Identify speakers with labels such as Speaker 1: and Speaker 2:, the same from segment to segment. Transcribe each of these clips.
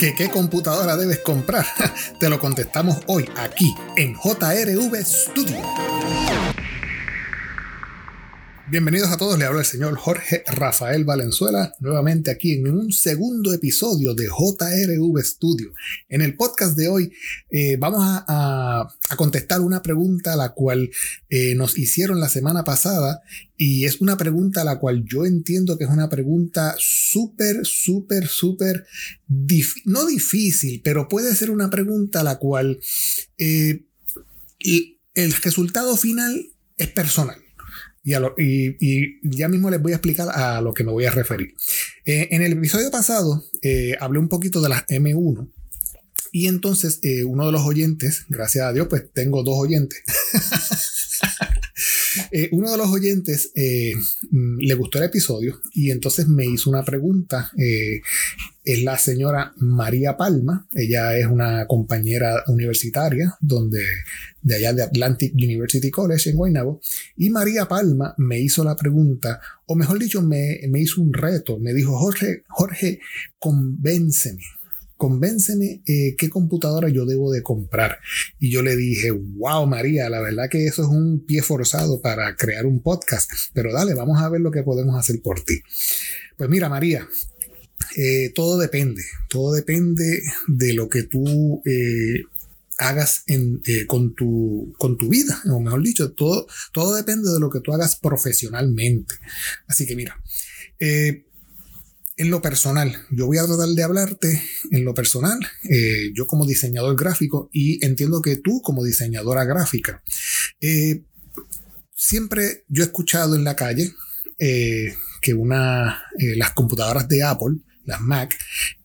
Speaker 1: ¿Que qué computadora debes comprar? Te lo contestamos hoy aquí en JRV Studio. Bienvenidos a todos, le habla el señor Jorge Rafael Valenzuela, nuevamente aquí en un segundo episodio de JRV Studio. En el podcast de hoy eh, vamos a, contestar una pregunta a la cual eh, nos hicieron la semana pasada y es una pregunta a la cual yo entiendo que es una pregunta súper, súper, súper, no difícil, pero puede ser una pregunta a la cual eh, el resultado final es personal. Y, ya mismo les voy a explicar a lo que me voy a referir. Eh, en el episodio pasado eh, hablé un poquito de las M1 y entonces eh, uno de los oyentes, gracias a Dios, pues tengo dos oyentes. uno de los oyentes mm, le gustó el episodio y entonces me hizo una pregunta es la señora María Palma. Ella es una compañera universitaria donde, de allá de Atlantic University College en Guaynabo. Y María Palma me hizo la pregunta, o mejor dicho, me, me hizo un reto. Me dijo, Jorge, Jorge, convénceme convénceme eh, qué computadora yo debo de comprar. Y yo le dije, wow, María, la verdad que eso es un pie forzado para crear un podcast, pero dale, vamos a ver lo que podemos hacer por ti. Pues mira, María, eh, todo depende, todo depende de lo que tú eh, hagas eh, con, tu, con tu vida, o mejor dicho, todo, todo depende de lo que tú hagas profesionalmente. Así que mira, en lo personal, yo voy a tratar de hablarte en lo personal, yo como diseñador gráfico y entiendo que tú como diseñadora gráfica, siempre yo he escuchado en la calle que una, las computadoras de Apple las Mac,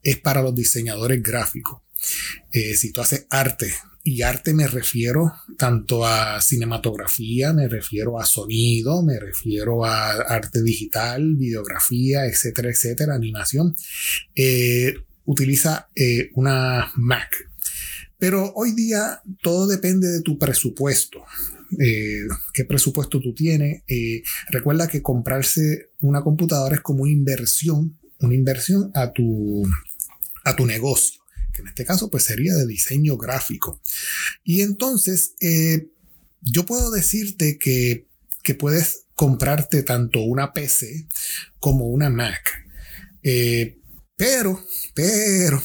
Speaker 1: es para los diseñadores gráficos. Eh, si tú haces arte, y arte me refiero tanto a cinematografía, me refiero a sonido, me refiero a arte digital, videografía, etcétera, etcétera, animación, eh, utiliza eh, una Mac. Pero hoy día todo depende de tu presupuesto. qué presupuesto tú tienes. recuerda que comprarse una computadora es como una inversión una inversión a tu, a tu negocio, que en este caso pues sería de diseño gráfico. Y entonces eh, yo puedo decirte que, puedes comprarte tanto una PC como una Mac. Eh, pero, pero,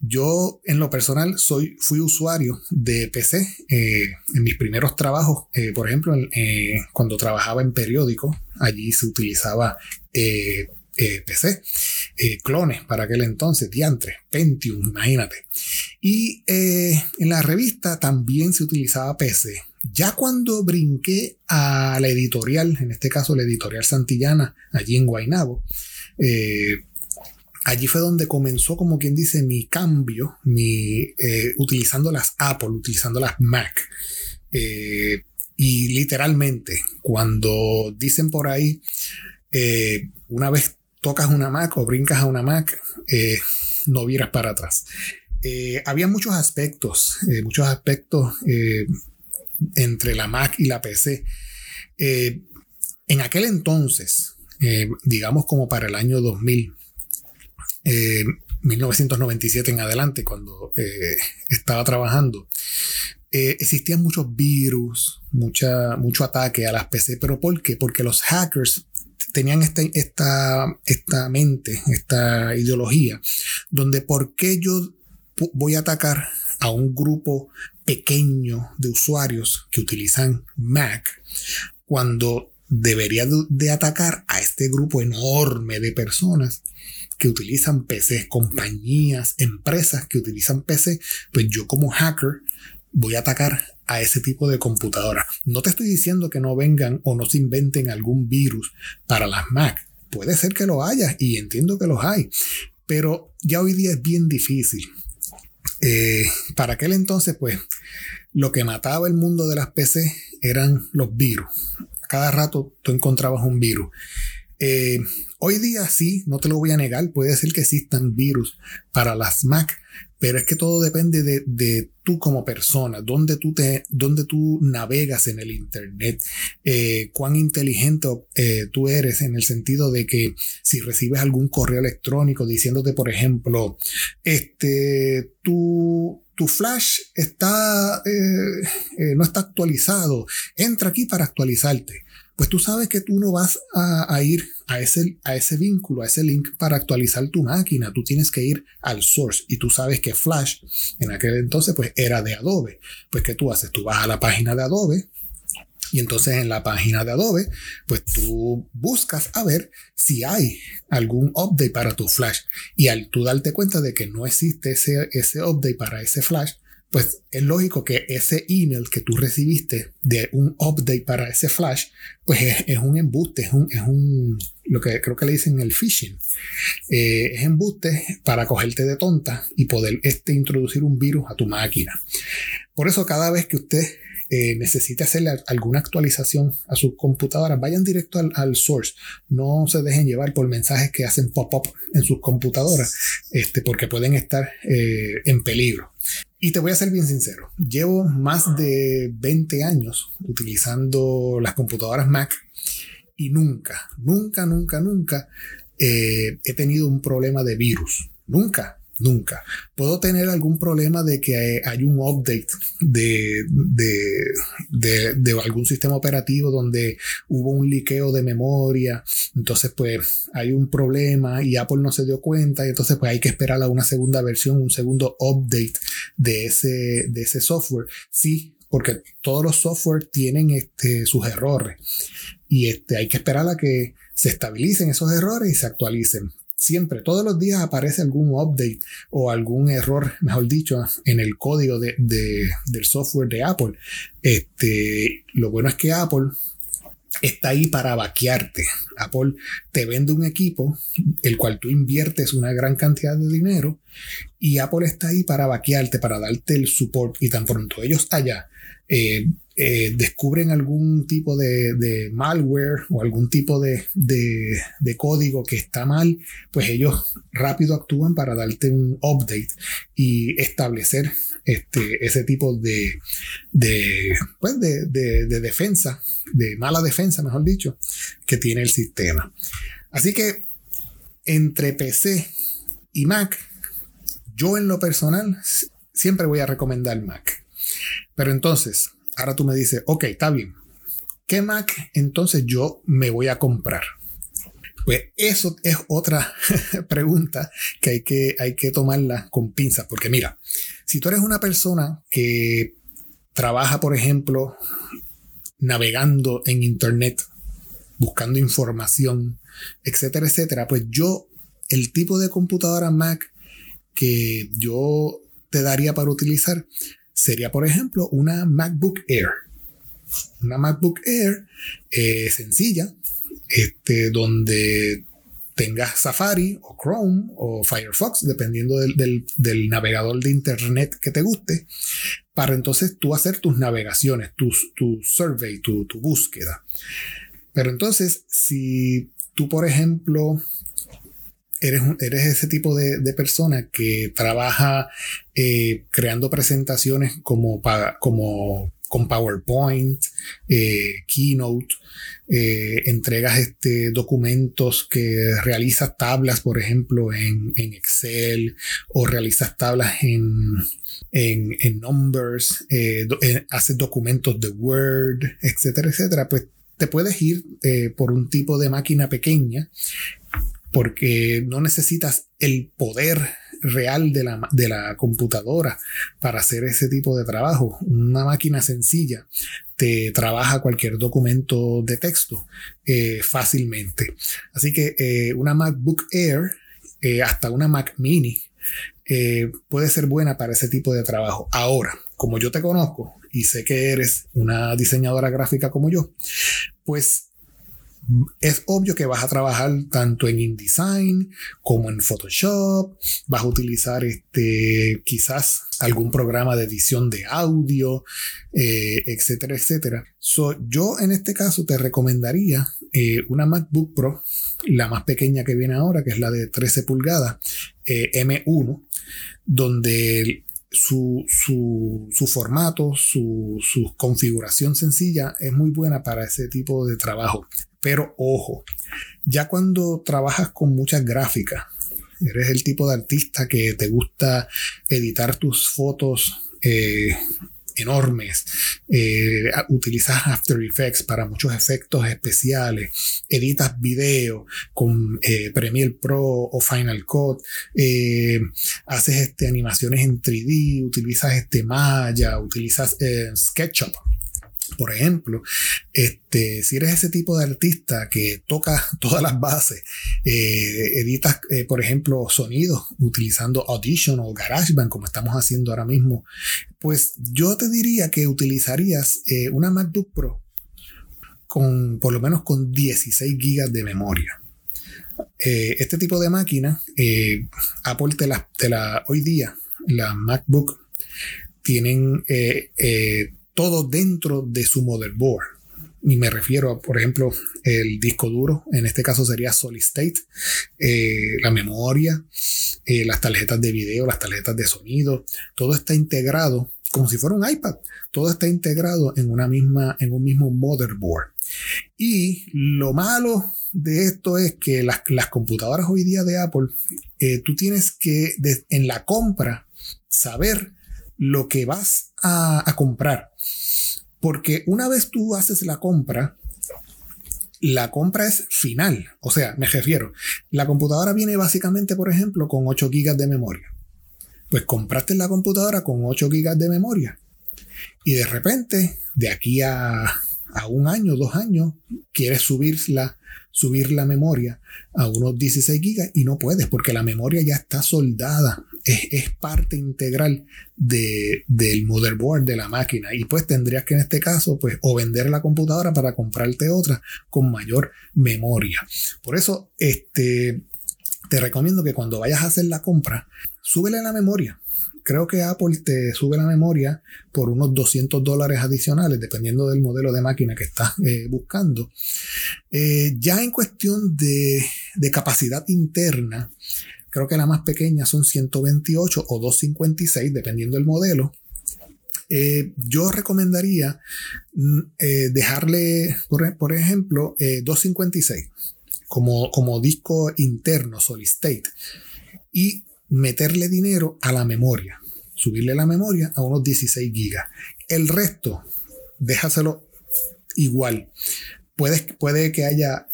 Speaker 1: yo en lo personal soy, fui usuario de PC eh, en mis primeros trabajos. por ejemplo, cuando trabajaba en periódico, allí se utilizaba eh, PC, eh, clones para aquel entonces, diantre, Pentium, imagínate. Y eh, en la revista también se utilizaba PC. Ya cuando brinqué a la editorial, en este caso la editorial Santillana, allí en Guaynabo, allí fue donde comenzó, como quien dice, mi cambio, mi, utilizando las Apple, utilizando las Mac. y literalmente, cuando dicen por ahí, una vez tocas una Mac o brincas a una Mac, eh, no vieras para atrás. Eh, había muchos aspectos, eh, muchos aspectos entre la Mac y la PC. en aquel entonces, digamos como para el año 2000, 1997 en adelante, cuando estaba trabajando, existían muchos virus, mucha, mucho ataque a las PC. ¿Pero por qué? Porque los hackers tenían esta, esta, esta mente, esta ideología, donde por qué yo voy a atacar a un grupo pequeño de usuarios que utilizan Mac cuando debería de atacar a este grupo enorme de personas que utilizan PC, compañías, empresas que utilizan PC, pues yo como hacker voy a atacar a ese tipo de computadora. No te estoy diciendo que no vengan o no se inventen algún virus para las Mac. Puede ser que lo haya y entiendo que los hay, pero ya hoy día es bien difícil. Eh, para aquel entonces, pues, lo que mataba el mundo de las PC eran los virus. cada rato tú encontrabas un virus. Eh, hoy día sí, no te lo voy a negar, puede ser que existan virus para las Mac, pero es que todo depende de, tú como persona, dónde tú, te, dónde tú navegas en el Internet, eh, cuán inteligente eh, tú eres en el sentido de que si recibes algún correo electrónico diciéndote, por ejemplo, este, tu, tu flash está, eh, no está actualizado, entra aquí para actualizarte pues tú sabes que tú no vas a, ir a ese, vínculo, a ese link para actualizar tu máquina. Tú tienes que ir al source y tú sabes que Flash en aquel entonces pues era de Adobe. Pues ¿qué tú haces? Tú vas a la página de Adobe y entonces en la página de Adobe, pues tú buscas a ver si hay algún update para tu Flash. Y al tú darte cuenta de que no existe ese, ese update para ese Flash, pues es lógico que ese email que tú recibiste de un update para ese flash, pues es, un embuste, es un, es un, lo que creo que le dicen el phishing. Eh, es embuste para cogerte de tonta y poder este, introducir un virus a tu máquina. Por eso cada vez que usted eh, necesite hacerle alguna actualización a su computadora, vayan directo al, source. No se dejen llevar por mensajes que hacen pop-up en sus computadoras, este, porque pueden estar eh, en peligro. Y te voy a ser bien sincero, llevo más de 20 años utilizando las computadoras Mac y nunca, nunca, nunca, nunca eh, he tenido un problema de virus. Nunca. Nunca. Puedo tener algún problema de que hay un update de, de, de, algún sistema operativo donde hubo un liqueo de memoria. Entonces, pues hay un problema y Apple no se dio cuenta. Y entonces, pues hay que esperar a una segunda versión, un segundo update de ese, de ese software. Sí, porque todos los software tienen este, sus errores. Y este, hay que esperar a que se estabilicen esos errores y se actualicen siempre, todos los días aparece algún update o algún error, mejor dicho, en el código de, del software de Apple. Este, lo bueno es que Apple está ahí para vaquearte. Apple te vende un equipo, el cual tú inviertes una gran cantidad de dinero, y Apple está ahí para vaquearte, para darte el support, y tan pronto ellos allá eh, eh, descubren algún tipo de, malware o algún tipo de, código que está mal, pues ellos rápido actúan para darte un update y establecer este, ese tipo pues de defensa, de mala defensa, mejor dicho, que tiene el sistema. Así que entre PC y Mac, yo en lo personal siempre voy a recomendar Mac. Pero entonces, ahora tú me dices, ok, está bien. ¿Qué Mac entonces yo me voy a comprar? Pues eso es otra pregunta que hay, que hay que tomarla con pinzas. Porque mira, si tú eres una persona que trabaja, por ejemplo, navegando en Internet, buscando información, etcétera, etcétera, pues yo, el tipo de computadora Mac que yo te daría para utilizar sería, por ejemplo, una MacBook Air. Una MacBook Air eh, sencilla, este, donde tengas Safari o Chrome o Firefox, dependiendo del, navegador de Internet que te guste, para entonces tú hacer tus navegaciones, tu survey, tu, tu búsqueda. Pero entonces, si tú, por ejemplo, eres, eres ese tipo de, persona que trabaja eh, creando presentaciones como, como con PowerPoint, eh, Keynote, eh, entregas este, documentos que realizas tablas, por ejemplo, en, Excel o realizas tablas en, en, Numbers, haces documentos de Word, etcétera, etcétera, pues te puedes ir por un tipo de máquina pequeña porque no necesitas el poder real de la, de la, computadora para hacer ese tipo de trabajo. Una máquina sencilla te trabaja cualquier documento de texto eh, fácilmente. Así que eh, una MacBook Air, eh, hasta una Mac Mini, puede ser buena para ese tipo de trabajo. Ahora, como yo te conozco y sé que eres una diseñadora gráfica como yo, pues es obvio que vas a trabajar tanto en InDesign como en Photoshop, vas a utilizar este, quizás algún programa de edición de audio, eh, etcétera, etcétera. yo en este caso te recomendaría eh, una MacBook Pro, la más pequeña que viene ahora, que es la de 13 pulgadas, eh, M1, donde su, su, formato, su, su, configuración sencilla es muy buena para ese tipo de trabajo. Pero ojo, ya cuando trabajas con muchas gráficas, eres el tipo de artista que te gusta editar tus fotos eh, enormes, eh, utilizas After Effects para muchos efectos especiales, editas video con eh, Premiere Pro o Final Cut, haces este, animaciones en 3D, utilizas este Maya, utilizas SketchUp por ejemplo, este, si eres ese tipo de artista que toca todas las bases, eh, editas, eh, por ejemplo, sonidos utilizando Audition o GarageBand, como estamos haciendo ahora mismo, pues yo te diría que utilizarías eh, una MacBook Pro con por lo menos con 16 GB de memoria. este tipo de máquina, Apple te la, te la, hoy día, la MacBook, tienen todo dentro de su motherboard. Y me refiero a, por ejemplo, el disco duro, en este caso sería Solid State, eh, la memoria, eh, las tarjetas de video, las tarjetas de sonido, todo está integrado como si fuera un iPad. Todo está integrado en una misma, en un mismo motherboard. Y lo malo de esto es que las, computadoras hoy día de Apple, eh, tú tienes que en la compra saber lo que vas a, comprar. Porque una vez tú haces la compra, la compra es final. O sea, me refiero, la computadora viene básicamente, por ejemplo, con 8 GB de memoria. Pues compraste la computadora con 8 GB de memoria. Y de repente, de aquí a, a un año, dos años, quieres subirla, subir la memoria a unos 16 GB y no puedes porque la memoria ya está soldada es, parte integral de, del motherboard de la máquina y pues tendrías que en este caso pues o vender la computadora para comprarte otra con mayor memoria. Por eso este, te recomiendo que cuando vayas a hacer la compra, súbele la memoria. Creo que Apple te sube la memoria por unos 200 dólares adicionales, dependiendo del modelo de máquina que estás eh, buscando. Eh, ya en cuestión de, de capacidad interna, Creo que la más pequeña son 128 o 256, dependiendo del modelo. Eh, yo recomendaría mm, eh, dejarle, por, ejemplo, 256 eh, como, como disco interno, solid state, y meterle dinero a la memoria, subirle la memoria a unos 16 gigas. El resto, déjaselo igual. Puede, puede que haya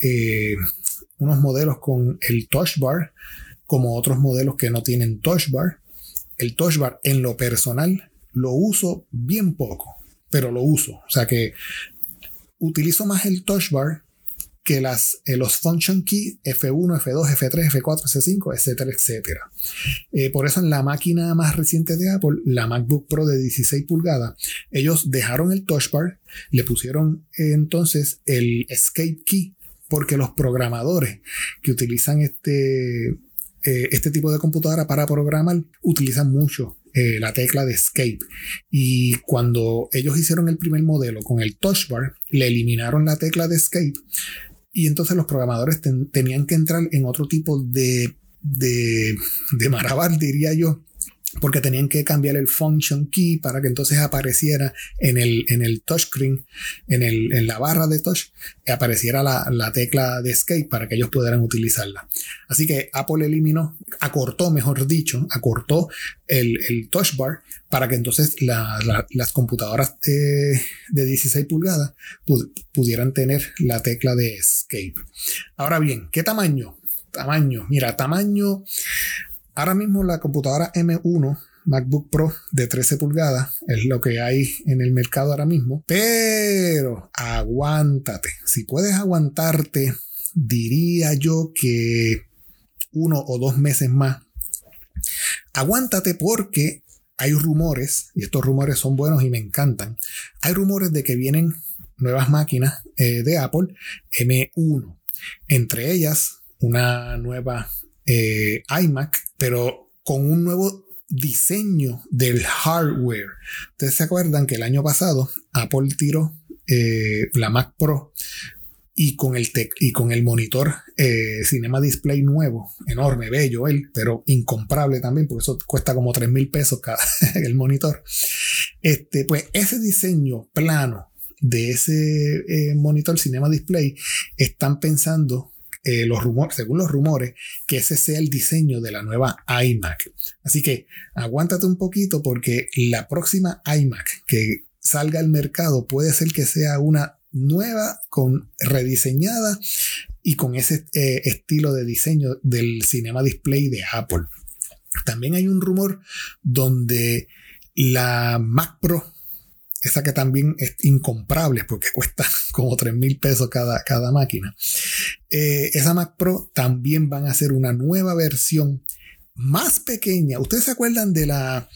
Speaker 1: unos modelos con el touch bar como otros modelos que no tienen touch bar. El touch bar en lo personal lo uso bien poco, pero lo uso. O sea que utilizo más el touch bar que las, eh, los function key F1, F2, F3, F4, F5, etcétera, etcétera. Eh, por eso en la máquina más reciente de Apple, la MacBook Pro de 16 pulgadas, ellos dejaron el touch bar, le pusieron entonces el escape key, porque los programadores que utilizan este, eh, este tipo de computadora para programar utilizan mucho la tecla de escape. Y cuando ellos hicieron el primer modelo con el touch bar, le eliminaron la tecla de escape. Y entonces los programadores tenían que entrar en otro tipo de, de, de diría yo, porque tenían que cambiar el function key para que entonces apareciera en el, en el touchscreen, en, el, en la barra de touch, apareciera la, la, tecla de escape para que ellos pudieran utilizarla. Así que Apple eliminó, acortó, mejor dicho, acortó el, el touch bar para que entonces las computadoras de, de 16 pulgadas pudieran tener la tecla de escape. Ahora bien, ¿qué tamaño? Tamaño, mira, tamaño Ahora mismo la computadora M1 MacBook Pro de 13 pulgadas es lo que hay en el mercado ahora mismo. Pero aguántate. Si puedes aguantarte, diría yo que uno o dos meses más. Aguántate porque hay rumores, y estos rumores son buenos y me encantan. Hay rumores de que vienen nuevas máquinas eh, de Apple M1. Entre ellas, una nueva eh, iMac, pero con un nuevo diseño del hardware. Ustedes se acuerdan que el año pasado Apple tiró eh, la Mac Pro y con el, y con el monitor eh, Cinema Display nuevo, enorme, bello él, pero incomparable también, porque eso cuesta como 3 mil pesos cada el monitor. Este, pues ese diseño plano de ese monitor Cinema Display están pensando eh, los rumores, según los rumores, que ese sea el diseño de la nueva iMac. Así que aguántate un poquito porque la próxima iMac que salga al mercado puede ser que sea una nueva, con rediseñada y con ese eh, estilo de diseño del Cinema Display de Apple. También hay un rumor donde la Mac Pro, esa que también es incomparable porque cuesta como 3 mil pesos cada, cada máquina, eh, esa Mac Pro también van a hacer una nueva versión más pequeña. ¿Ustedes se acuerdan de la,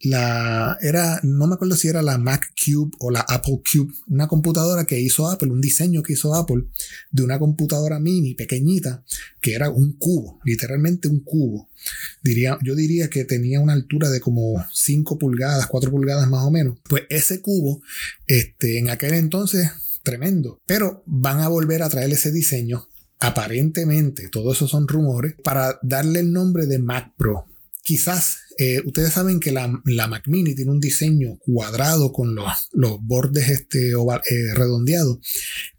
Speaker 1: la, era, no me acuerdo si era la Mac Cube o la Apple Cube, una computadora que hizo Apple, un diseño que hizo Apple de una computadora mini pequeñita que era un cubo, literalmente un cubo. Diría, yo diría que tenía una altura de como 5 pulgadas, 4 pulgadas más o menos. Pues ese cubo, este, en aquel entonces, tremendo. Pero van a volver a traer ese diseño aparentemente, todo eso son rumores, para darle el nombre de Mac Pro. Quizás eh, ustedes saben que la, Mac Mini tiene un diseño cuadrado con los, los bordes este, eh, redondeados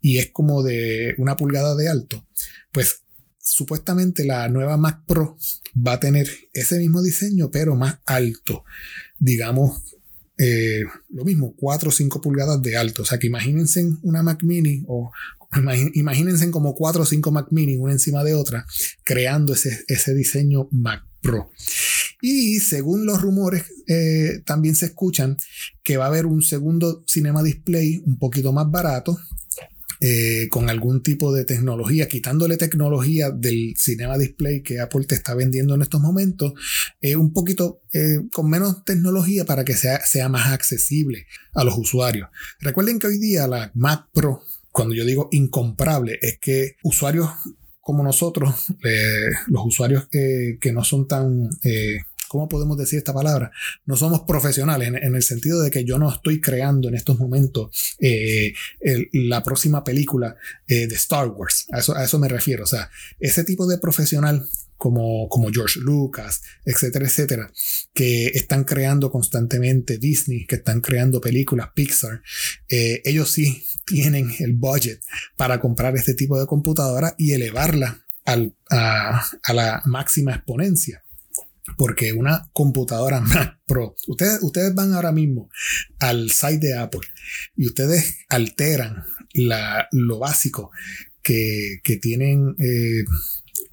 Speaker 1: y es como de una pulgada de alto. Pues supuestamente la nueva Mac Pro va a tener ese mismo diseño, pero más alto. Digamos, eh, lo mismo, 4 o 5 pulgadas de alto. O sea que imagínense una Mac Mini o Imagínense como cuatro o cinco Mac Mini una encima de otra, creando ese, ese diseño Mac Pro. Y según los rumores, eh, también se escuchan que va a haber un segundo Cinema Display un poquito más barato, eh, con algún tipo de tecnología, quitándole tecnología del Cinema Display que Apple te está vendiendo en estos momentos, eh, un poquito con menos tecnología para que sea, sea más accesible a los usuarios. Recuerden que hoy día la Mac Pro cuando yo digo incomparable, es que usuarios como nosotros, eh, los usuarios que no son tan, eh, ¿cómo podemos decir esta palabra? No somos profesionales en, el sentido de que yo no estoy creando en estos momentos eh, la próxima película de Star Wars. A eso, a eso me refiero. O sea, ese tipo de profesional como, como George Lucas, etcétera, etcétera, que están creando constantemente Disney, que están creando películas Pixar, ellos sí tienen el budget para comprar este tipo de computadora y elevarla a, la máxima exponencia. Porque una computadora Mac Pro, ustedes, ustedes van ahora mismo al site de Apple y ustedes alteran la, lo básico que, tienen eh,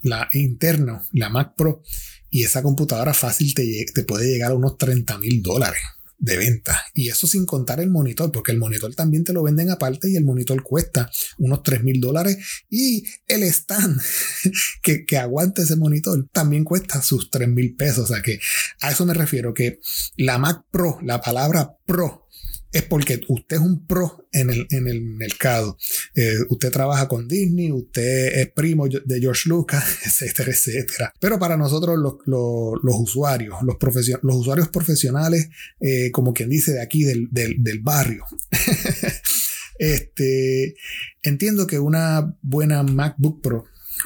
Speaker 1: la interna, la Mac Pro, y esa computadora fácil te, te puede llegar a unos 30 mil dólares de venta. Y eso sin contar el monitor, porque el monitor también te lo venden aparte y el monitor cuesta unos 3 mil dólares. Y el stand que, que aguante ese monitor también cuesta sus 3 mil pesos. O que a eso me refiero, que la Mac Pro, la palabra Pro, es porque usted es un pro en el, en el mercado. Eh, usted trabaja con Disney, usted es primo de George Lucas, etcétera, etcétera. Pero para nosotros los, usuarios, los, los usuarios profesionales, eh, como quien dice de aquí del, barrio, este, entiendo que una buena MacBook Pro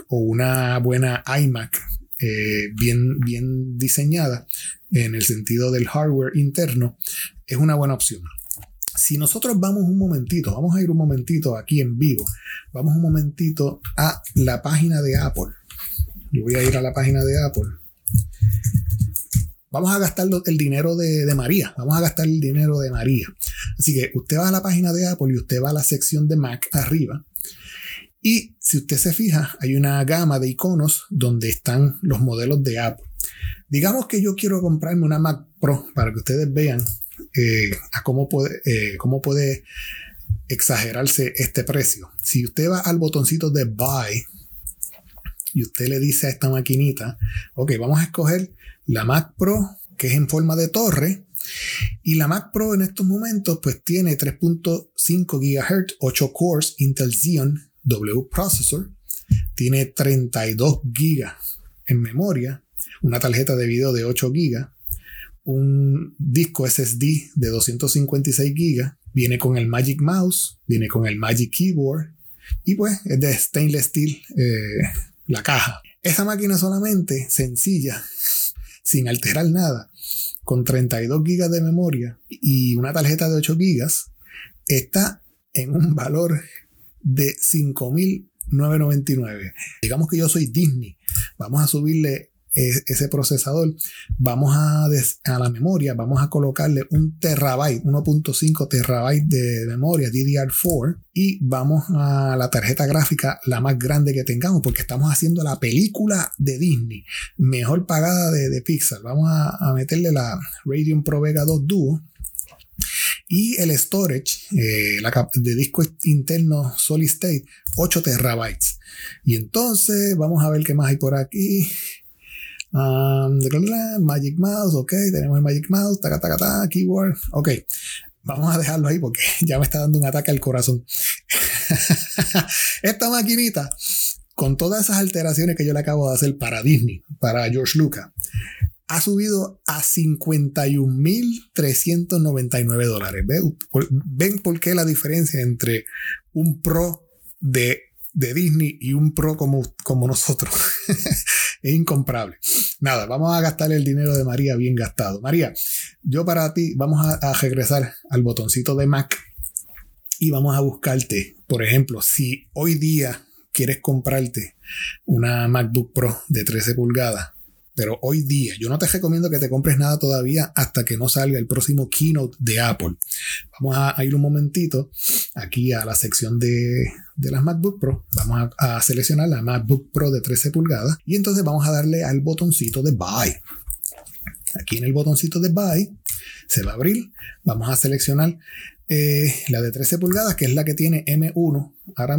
Speaker 1: o una buena iMac eh, bien, bien diseñada en el sentido del hardware interno es una buena opción si nosotros vamos un momentito, vamos a ir un momentito aquí en vivo, vamos un momentito a la página de Apple. Yo voy a ir a la página de Apple. Vamos a gastar el dinero de, María. Vamos a gastar el dinero de María. Así que usted va a la página de Apple y usted va a la sección de Mac arriba. Y si usted se fija, hay una gama de iconos donde están los modelos de Apple. Digamos que yo quiero comprarme una Mac Pro para que ustedes vean eh, a cómo puede, eh, cómo puede exagerarse este precio. Si usted va al botoncito de Buy y usted le dice a esta maquinita, ok, vamos a escoger la Mac Pro que es en forma de torre. Y la Mac Pro en estos momentos pues tiene 3.5 GHz, 8 cores, Intel Xeon W Processor. Tiene 32 GB en memoria, una tarjeta de video de 8 GB, un disco SSD de 256 GB, viene con el Magic Mouse, viene con el Magic Keyboard y pues es de stainless steel eh, la caja. Esa máquina solamente, sencilla, sin alterar nada, con 32 GB de memoria y una tarjeta de 8 GB, está en un valor de 5.999. Digamos que yo soy Disney. Vamos a subirle ese procesador, vamos a, a la memoria, vamos a colocarle un terabyte, 1.5 terabyte de memoria DDR4 y vamos a la tarjeta gráfica la más grande que tengamos porque estamos haciendo la película de Disney mejor pagada de, Pixar. Vamos a, meterle la Radeon Pro Vega 2 Duo y el storage eh, la, de disco interno solid state 8 terabytes y entonces vamos a ver qué más hay por aquí Magic Mouse, ok, tenemos el Magic Mouse, taca, taca, taca, keyboard, ok. Vamos a dejarlo ahí porque ya me está dando un ataque al corazón. Esta maquinita, con todas esas alteraciones que yo le acabo de hacer para Disney, para George Lucas, ha subido a 51.399 dólares. ¿Ven por qué la diferencia entre un Pro de de Disney y un pro como, como nosotros. es incomparable. Nada, vamos a gastar el dinero de María bien gastado. María, yo para ti vamos a, a regresar al botoncito de Mac y vamos a buscarte, por ejemplo, si hoy día quieres comprarte una MacBook Pro de 13 pulgadas pero hoy día yo no te recomiendo que te compres nada todavía hasta que no salga el próximo keynote de Apple. Vamos a, ir un momentito aquí a la sección de, las MacBook Pro. Vamos a, seleccionar la MacBook Pro de 13 pulgadas y entonces vamos a darle al botoncito de Buy. Aquí en el botoncito de Buy se va a abrir. Vamos a seleccionar eh, la de 13 pulgadas, que es la que tiene M1, ahora,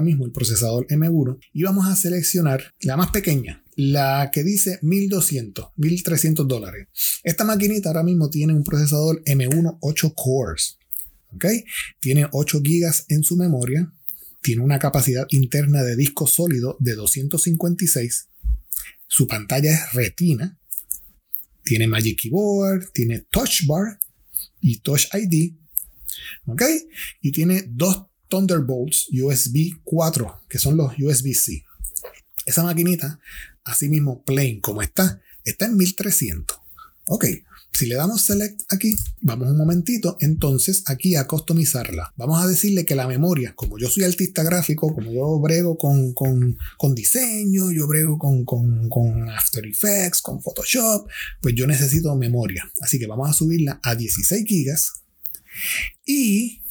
Speaker 1: mismo el procesador M1, y vamos a seleccionar la más pequeña, la que dice 1200, 1300 dólares. Esta maquinita ahora mismo tiene un procesador M1 8 cores, ¿ok? Tiene 8 GB en su memoria, tiene una capacidad interna de disco sólido de 256, su pantalla es retina, tiene Magic Keyboard, tiene Touch Bar y Touch ID, ¿Ok? Y tiene dos Thunderbolts USB 4, que son los USB-C. Esa maquinita, así mismo plain como está, está en 1300. Ok, si le damos select aquí, vamos un momentito, entonces aquí a customizarla. Vamos a decirle que la memoria, como yo soy artista gráfico, como yo brego con, con, con diseño, yo brego con, con, con, After Effects, con Photoshop, pues yo necesito memoria. Así que vamos a subirla a 16 gigas y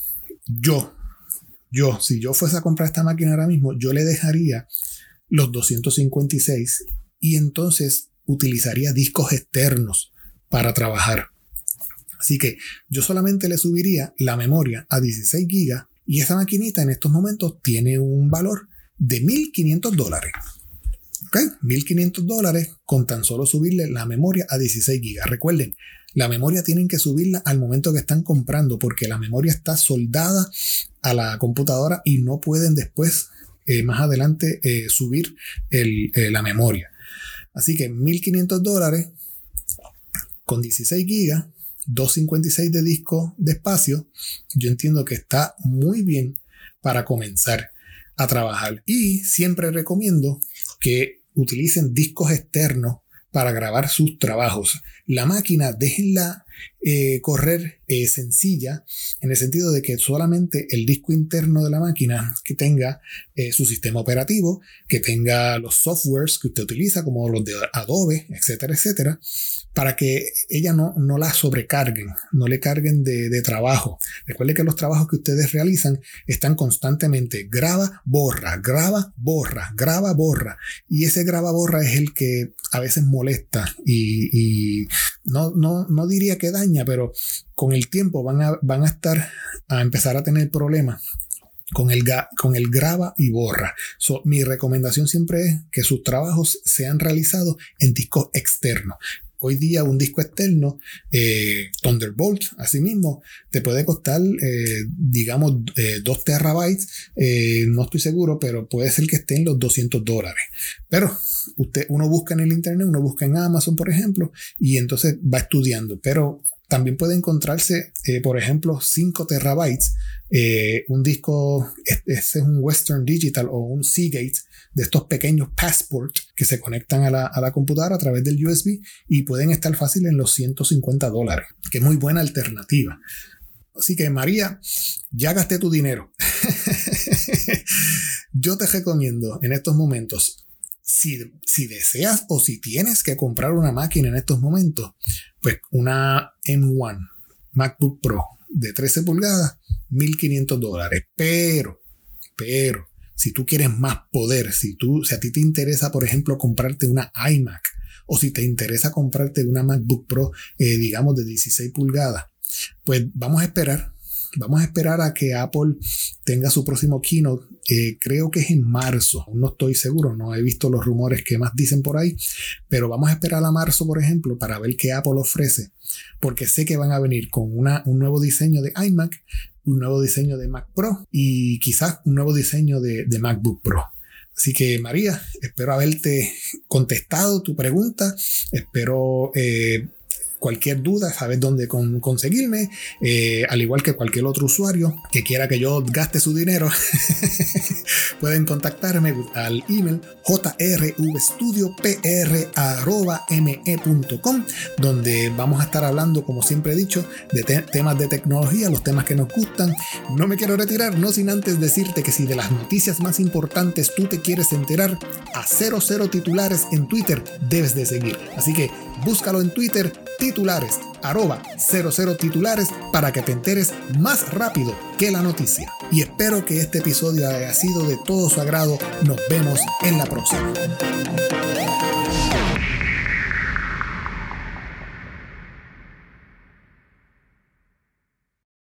Speaker 1: yo, yo, si yo fuese a comprar esta máquina ahora mismo, yo le dejaría los 256 y entonces utilizaría discos externos para trabajar. Así que yo solamente le subiría la memoria a 16 GB y esa maquinita en estos momentos tiene un valor de 1500 dólares. ¿Ok? 1500 dólares con tan solo subirle la memoria a 16 GB. Recuerden, la memoria tienen que subirla al momento que están comprando porque la memoria está soldada a la computadora y no pueden después, eh, más adelante, eh, subir eh, la memoria. Así que 1500 dólares con 16 gigas, 256 de disco de espacio, yo entiendo que está muy bien para comenzar a trabajar. Y siempre recomiendo que utilicen discos externos para grabar sus trabajos. La máquina, déjenla eh, correr eh, sencilla en el sentido de que solamente el disco interno de la máquina que tenga eh, su sistema operativo, que tenga los softwares que usted utiliza como los de Adobe, etcétera, etcétera, para que ella no, no la sobrecarguen, no le carguen de, de, trabajo. Recuerde que los trabajos que ustedes realizan están constantemente graba, borra, graba, borra, graba, borra. Y ese graba, borra es el que a veces molesta y, no, no, no diría que daña, pero con el tiempo van a, van a estar a empezar a tener problemas con el, con el graba y borra. mi recomendación siempre es que sus trabajos sean realizados en discos externos hoy día un disco externo, eh, Thunderbolt, asimismo, te puede costar, eh, digamos, 2 terabytes, no estoy seguro, pero puede ser que esté en los 200 dólares. Pero usted, uno busca en el internet, uno busca en Amazon, por ejemplo, y entonces va estudiando. Pero también puede encontrarse, eh, por ejemplo, 5 terabytes. Eh, un disco, ese es un Western Digital o un Seagate de estos pequeños passport que se conectan a la, computadora a través del USB y pueden estar fácil en los 150 dólares, que es muy buena alternativa. Así que María, ya gasté tu dinero. Yo te recomiendo en estos momentos si, deseas o si tienes que comprar una máquina en estos momentos, pues una M1 MacBook Pro de 13 pulgadas, 1500 dólares. Pero, pero, si tú quieres más poder, si, tú, si a ti te interesa, por ejemplo, comprarte una iMac, o si te interesa comprarte una MacBook Pro, eh, digamos, de 16 pulgadas, pues vamos a esperar Vamos a esperar a que Apple tenga su próximo keynote. Eh, creo que es en marzo. No estoy seguro. No he visto los rumores que más dicen por ahí. Pero vamos a esperar a marzo, por ejemplo, para ver qué Apple ofrece. Porque sé que van a venir con una, un nuevo diseño de iMac, un nuevo diseño de Mac Pro y quizás un nuevo diseño de, MacBook Pro. Así que María, espero haberte contestado tu pregunta. Espero eh, cualquier duda, sabes dónde conseguirme, eh, al igual que cualquier otro usuario que quiera que yo gaste su dinero, pueden contactarme al email jrvstudiopr.me.com, donde vamos a estar hablando, como siempre he dicho, de temas de tecnología, los temas que nos gustan. No me quiero retirar, no sin antes decirte que si de las noticias más importantes tú te quieres enterar, a 00 titulares en Twitter debes de seguir. Así que búscalo en Twitter titulares, arroba 00 titulares para que te enteres más rápido que la noticia. Y espero que este episodio haya sido de todo su agrado. Nos vemos en la próxima.